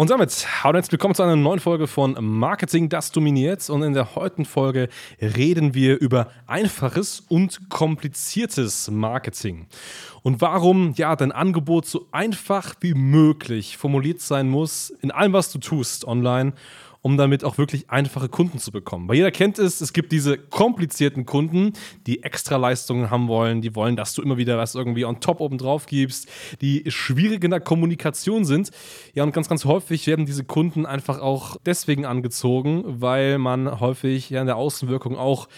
Und damit hallo und herzlich willkommen zu einer neuen Folge von Marketing, das dominiert. Und in der heutigen Folge reden wir über einfaches und kompliziertes Marketing. Und warum ja dein Angebot so einfach wie möglich formuliert sein muss in allem, was du tust online um damit auch wirklich einfache Kunden zu bekommen. Weil jeder kennt es, es gibt diese komplizierten Kunden, die extra Leistungen haben wollen, die wollen, dass du immer wieder was irgendwie on top oben drauf gibst, die schwierig in der Kommunikation sind. Ja, und ganz, ganz häufig werden diese Kunden einfach auch deswegen angezogen, weil man häufig ja in der Außenwirkung auch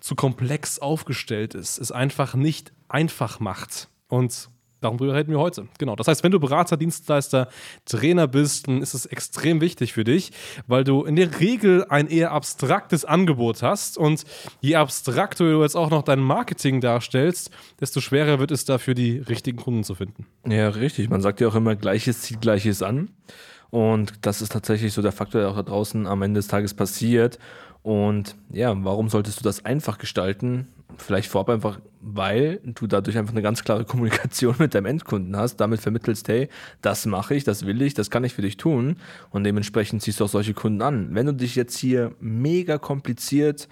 zu komplex aufgestellt ist, es einfach nicht einfach macht. Und Darüber reden wir heute. Genau. Das heißt, wenn du Berater, Dienstleister, Trainer bist, dann ist es extrem wichtig für dich, weil du in der Regel ein eher abstraktes Angebot hast. Und je abstrakter du jetzt auch noch dein Marketing darstellst, desto schwerer wird es dafür, die richtigen Kunden zu finden. Ja, richtig. Man sagt ja auch immer, Gleiches zieht Gleiches an. Und das ist tatsächlich so der Faktor, der auch da draußen am Ende des Tages passiert. Und ja, warum solltest du das einfach gestalten? Vielleicht vorab einfach, weil du dadurch einfach eine ganz klare Kommunikation mit deinem Endkunden hast, damit vermittelst, hey, das mache ich, das will ich, das kann ich für dich tun und dementsprechend ziehst du auch solche Kunden an. Wenn du dich jetzt hier mega kompliziert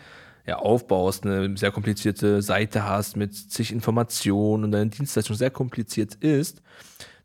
ja, aufbaust, eine sehr komplizierte Seite hast mit zig Informationen und deine Dienstleistung sehr kompliziert ist,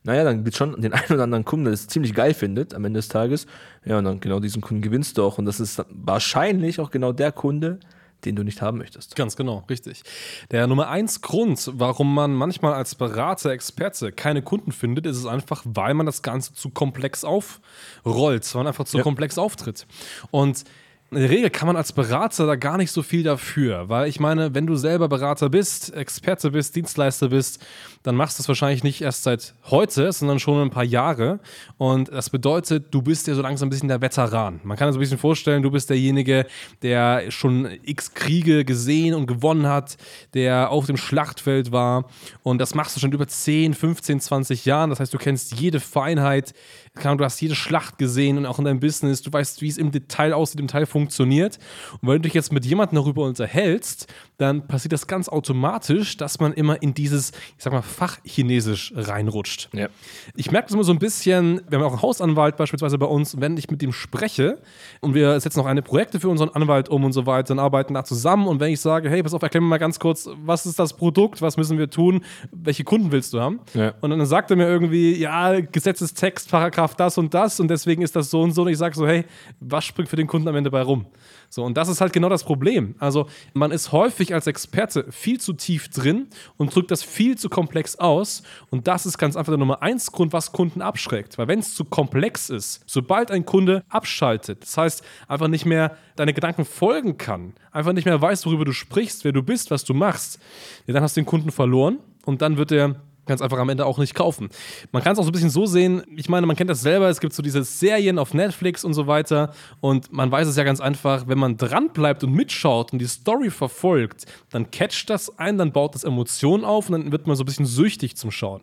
naja, dann gibt es schon den einen oder anderen Kunden, der es ziemlich geil findet am Ende des Tages. Ja, und dann genau diesen Kunden gewinnst du auch. Und das ist wahrscheinlich auch genau der Kunde, den du nicht haben möchtest. Ganz genau, richtig. Der Nummer eins Grund, warum man manchmal als Berater, Experte keine Kunden findet, ist es einfach, weil man das Ganze zu komplex aufrollt, weil man einfach zu ja. komplex auftritt. Und in der Regel kann man als Berater da gar nicht so viel dafür, weil ich meine, wenn du selber Berater bist, Experte bist, Dienstleister bist, dann machst du es wahrscheinlich nicht erst seit heute, sondern schon ein paar Jahre. Und das bedeutet, du bist ja so langsam ein bisschen der Veteran. Man kann sich ein bisschen vorstellen, du bist derjenige, der schon x Kriege gesehen und gewonnen hat, der auf dem Schlachtfeld war. Und das machst du schon über 10, 15, 20 Jahren. Das heißt, du kennst jede Feinheit, du hast jede Schlacht gesehen und auch in deinem Business, du weißt, wie es im Detail aussieht, im Detail funktioniert. Und wenn du dich jetzt mit jemandem darüber unterhältst, dann passiert das ganz automatisch, dass man immer in dieses, ich sag mal, Fachchinesisch reinrutscht. Ja. Ich merke das immer so ein bisschen, wir haben auch einen Hausanwalt beispielsweise bei uns, wenn ich mit dem spreche und wir setzen noch eine Projekte für unseren Anwalt um und so weiter, dann arbeiten da zusammen und wenn ich sage, hey, pass auf, erklär mir mal ganz kurz, was ist das Produkt, was müssen wir tun, welche Kunden willst du haben? Ja. Und dann sagt er mir irgendwie, ja, Gesetzestext, Paragraph das und das und deswegen ist das so und so und ich sage so, hey, was springt für den Kunden am Ende bei rum? So, und das ist halt genau das Problem. Also, man ist häufig als Experte viel zu tief drin und drückt das viel zu komplex aus. Und das ist ganz einfach der Nummer eins Grund, was Kunden abschreckt. Weil wenn es zu komplex ist, sobald ein Kunde abschaltet, das heißt, einfach nicht mehr deine Gedanken folgen kann, einfach nicht mehr weiß, worüber du sprichst, wer du bist, was du machst, ja, dann hast du den Kunden verloren und dann wird er ganz einfach am Ende auch nicht kaufen. Man kann es auch so ein bisschen so sehen, ich meine, man kennt das selber, es gibt so diese Serien auf Netflix und so weiter und man weiß es ja ganz einfach, wenn man dran bleibt und mitschaut und die Story verfolgt, dann catcht das ein, dann baut das Emotionen auf und dann wird man so ein bisschen süchtig zum Schauen.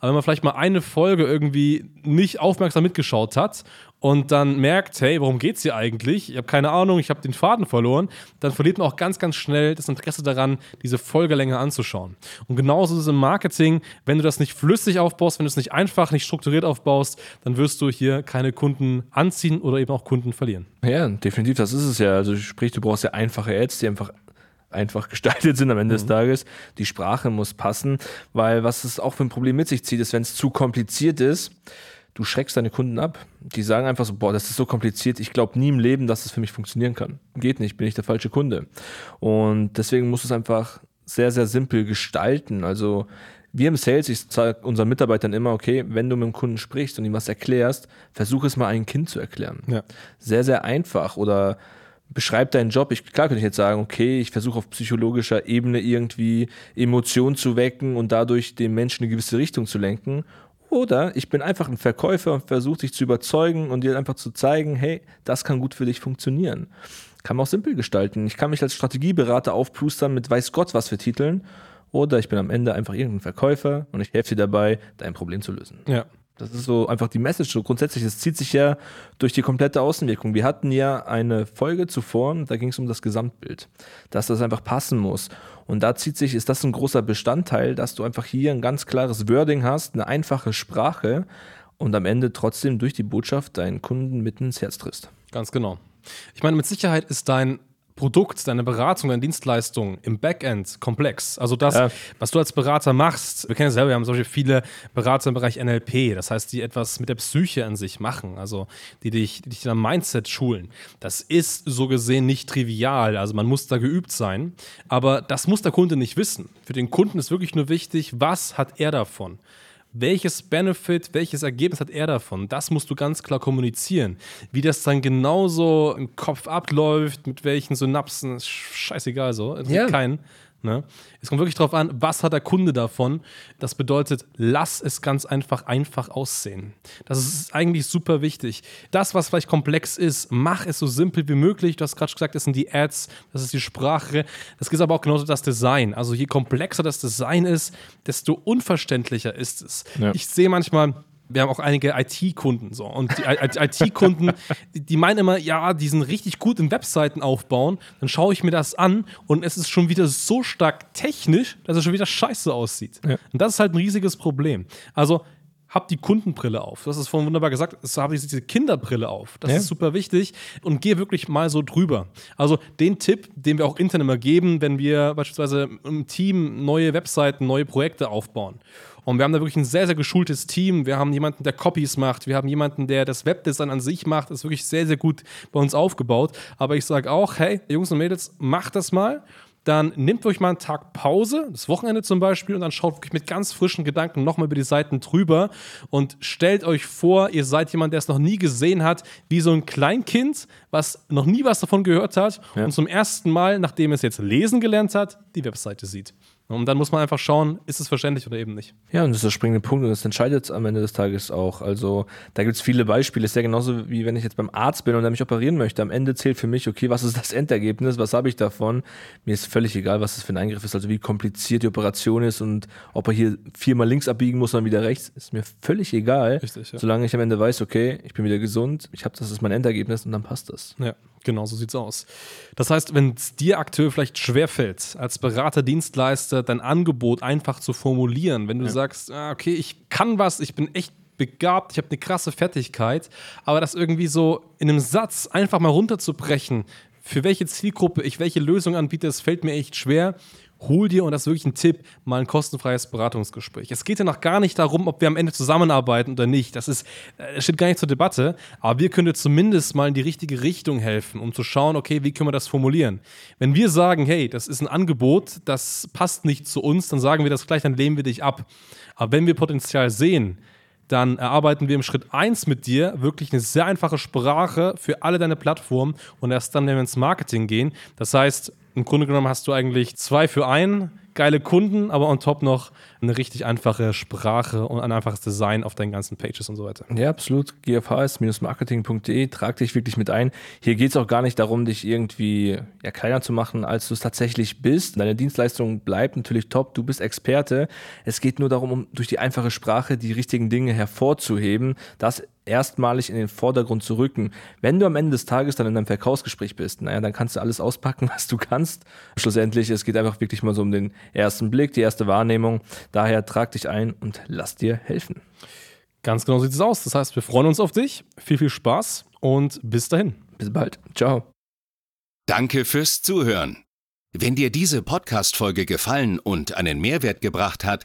Aber wenn man vielleicht mal eine Folge irgendwie nicht aufmerksam mitgeschaut hat und dann merkt, hey, worum geht es hier eigentlich? Ich habe keine Ahnung, ich habe den Faden verloren, dann verliert man auch ganz, ganz schnell das Interesse daran, diese Folge länger anzuschauen. Und genauso ist es im Marketing, wenn du das nicht flüssig aufbaust, wenn du es nicht einfach, nicht strukturiert aufbaust, dann wirst du hier keine Kunden anziehen oder eben auch Kunden verlieren. Ja, definitiv, das ist es ja. Also sprich, du brauchst ja einfache Ads, die einfach einfach gestaltet sind am Ende mhm. des Tages. Die Sprache muss passen, weil was es auch für ein Problem mit sich zieht, ist, wenn es zu kompliziert ist, du schreckst deine Kunden ab. Die sagen einfach so, boah, das ist so kompliziert, ich glaube nie im Leben, dass es für mich funktionieren kann. Geht nicht, bin ich der falsche Kunde. Und deswegen musst du es einfach sehr, sehr simpel gestalten. Also wir im Sales, ich sage unseren Mitarbeitern immer, okay, wenn du mit dem Kunden sprichst und ihm was erklärst, versuch es mal einem Kind zu erklären. Ja. Sehr, sehr einfach oder beschreib deinen Job. Ich, klar könnte ich jetzt sagen, okay, ich versuche auf psychologischer Ebene irgendwie Emotionen zu wecken und dadurch den Menschen eine gewisse Richtung zu lenken. Oder ich bin einfach ein Verkäufer und versuche dich zu überzeugen und dir einfach zu zeigen, hey, das kann gut für dich funktionieren. Kann man auch simpel gestalten. Ich kann mich als Strategieberater aufplustern mit weiß Gott was für Titeln. Oder ich bin am Ende einfach irgendein Verkäufer und ich helfe dir dabei, dein Problem zu lösen. Ja. Das ist so einfach die Message. So grundsätzlich, es zieht sich ja durch die komplette Außenwirkung. Wir hatten ja eine Folge zuvor, da ging es um das Gesamtbild, dass das einfach passen muss. Und da zieht sich, ist das ein großer Bestandteil, dass du einfach hier ein ganz klares Wording hast, eine einfache Sprache und am Ende trotzdem durch die Botschaft deinen Kunden mitten ins Herz triffst. Ganz genau. Ich meine, mit Sicherheit ist dein Produkt, deine Beratung, deine Dienstleistung im Backend komplex. Also das, ja. was du als Berater machst, wir kennen es selber, wir haben solche viele Berater im Bereich NLP, das heißt, die etwas mit der Psyche an sich machen, also die dich, die dich in einem Mindset schulen. Das ist so gesehen nicht trivial, also man muss da geübt sein, aber das muss der Kunde nicht wissen. Für den Kunden ist wirklich nur wichtig, was hat er davon? Welches Benefit, welches Ergebnis hat er davon? Das musst du ganz klar kommunizieren. Wie das dann genauso im Kopf abläuft, mit welchen Synapsen, ist scheißegal so. Ja. keinen. Ne? Es kommt wirklich darauf an, was hat der Kunde davon. Das bedeutet, lass es ganz einfach einfach aussehen. Das ist eigentlich super wichtig. Das, was vielleicht komplex ist, mach es so simpel wie möglich. Du hast gerade gesagt, das sind die Ads, das ist die Sprache. Das ist aber auch genauso das Design. Also je komplexer das Design ist, desto unverständlicher ist es. Ja. Ich sehe manchmal wir haben auch einige IT-Kunden so. Und die IT-Kunden, die meinen immer, ja, die sind richtig gut in Webseiten aufbauen. Dann schaue ich mir das an und es ist schon wieder so stark technisch, dass es schon wieder scheiße aussieht. Ja. Und das ist halt ein riesiges Problem. Also hab die Kundenbrille auf. Du hast es vorhin wunderbar gesagt, so habe ich diese Kinderbrille auf. Das ja. ist super wichtig und gehe wirklich mal so drüber. Also den Tipp, den wir auch intern immer geben, wenn wir beispielsweise im Team neue Webseiten, neue Projekte aufbauen. Und wir haben da wirklich ein sehr, sehr geschultes Team. Wir haben jemanden, der Copies macht. Wir haben jemanden, der das Webdesign an sich macht. Das ist wirklich sehr, sehr gut bei uns aufgebaut. Aber ich sage auch, hey, Jungs und Mädels, macht das mal dann nehmt euch mal einen Tag Pause, das Wochenende zum Beispiel, und dann schaut wirklich mit ganz frischen Gedanken nochmal über die Seiten drüber und stellt euch vor, ihr seid jemand, der es noch nie gesehen hat, wie so ein Kleinkind, was noch nie was davon gehört hat ja. und zum ersten Mal, nachdem es jetzt lesen gelernt hat, die Webseite sieht. Und dann muss man einfach schauen, ist es verständlich oder eben nicht. Ja, und das ist der springende Punkt und das entscheidet am Ende des Tages auch. Also da gibt es viele Beispiele. Es ist ja genauso wie wenn ich jetzt beim Arzt bin und er mich operieren möchte. Am Ende zählt für mich, okay, was ist das Endergebnis, was habe ich davon? Mir ist völlig egal, was das für ein Eingriff ist, also wie kompliziert die Operation ist und ob er hier viermal links abbiegen muss und dann wieder rechts, ist mir völlig egal. Richtig, ja. Solange ich am Ende weiß, okay, ich bin wieder gesund, ich habe das ist mein Endergebnis und dann passt das. Ja. Genau, so sieht's aus. Das heißt, wenn es dir aktuell vielleicht schwerfällt, als Berater, Dienstleister dein Angebot einfach zu formulieren, wenn du ja. sagst, ah, okay, ich kann was, ich bin echt begabt, ich habe eine krasse Fertigkeit, aber das irgendwie so in einem Satz einfach mal runterzubrechen, für welche Zielgruppe ich welche Lösung anbiete, das fällt mir echt schwer hol dir, und das ist wirklich ein Tipp, mal ein kostenfreies Beratungsgespräch. Es geht ja noch gar nicht darum, ob wir am Ende zusammenarbeiten oder nicht. Das ist, das äh, steht gar nicht zur Debatte. Aber wir können dir zumindest mal in die richtige Richtung helfen, um zu schauen, okay, wie können wir das formulieren? Wenn wir sagen, hey, das ist ein Angebot, das passt nicht zu uns, dann sagen wir das gleich, dann lehnen wir dich ab. Aber wenn wir Potenzial sehen, dann erarbeiten wir im Schritt 1 mit dir wirklich eine sehr einfache Sprache für alle deine Plattformen und erst dann, wenn wir ins Marketing gehen. Das heißt, im Grunde genommen hast du eigentlich zwei für einen geile Kunden, aber on top noch eine richtig einfache Sprache und ein einfaches Design auf deinen ganzen Pages und so weiter. Ja, absolut. gfhs-marketing.de, trag dich wirklich mit ein. Hier geht es auch gar nicht darum, dich irgendwie ja, kleiner zu machen, als du es tatsächlich bist. Deine Dienstleistung bleibt natürlich top, du bist Experte. Es geht nur darum, um durch die einfache Sprache die richtigen Dinge hervorzuheben. Das erstmalig in den Vordergrund zu rücken. Wenn du am Ende des Tages dann in einem Verkaufsgespräch bist, naja, dann kannst du alles auspacken, was du kannst. Schlussendlich, es geht einfach wirklich mal so um den ersten Blick, die erste Wahrnehmung. Daher trag dich ein und lass dir helfen. Ganz genau sieht es aus. Das heißt, wir freuen uns auf dich. Viel, viel Spaß und bis dahin. Bis bald. Ciao. Danke fürs Zuhören. Wenn dir diese Podcast-Folge gefallen und einen Mehrwert gebracht hat,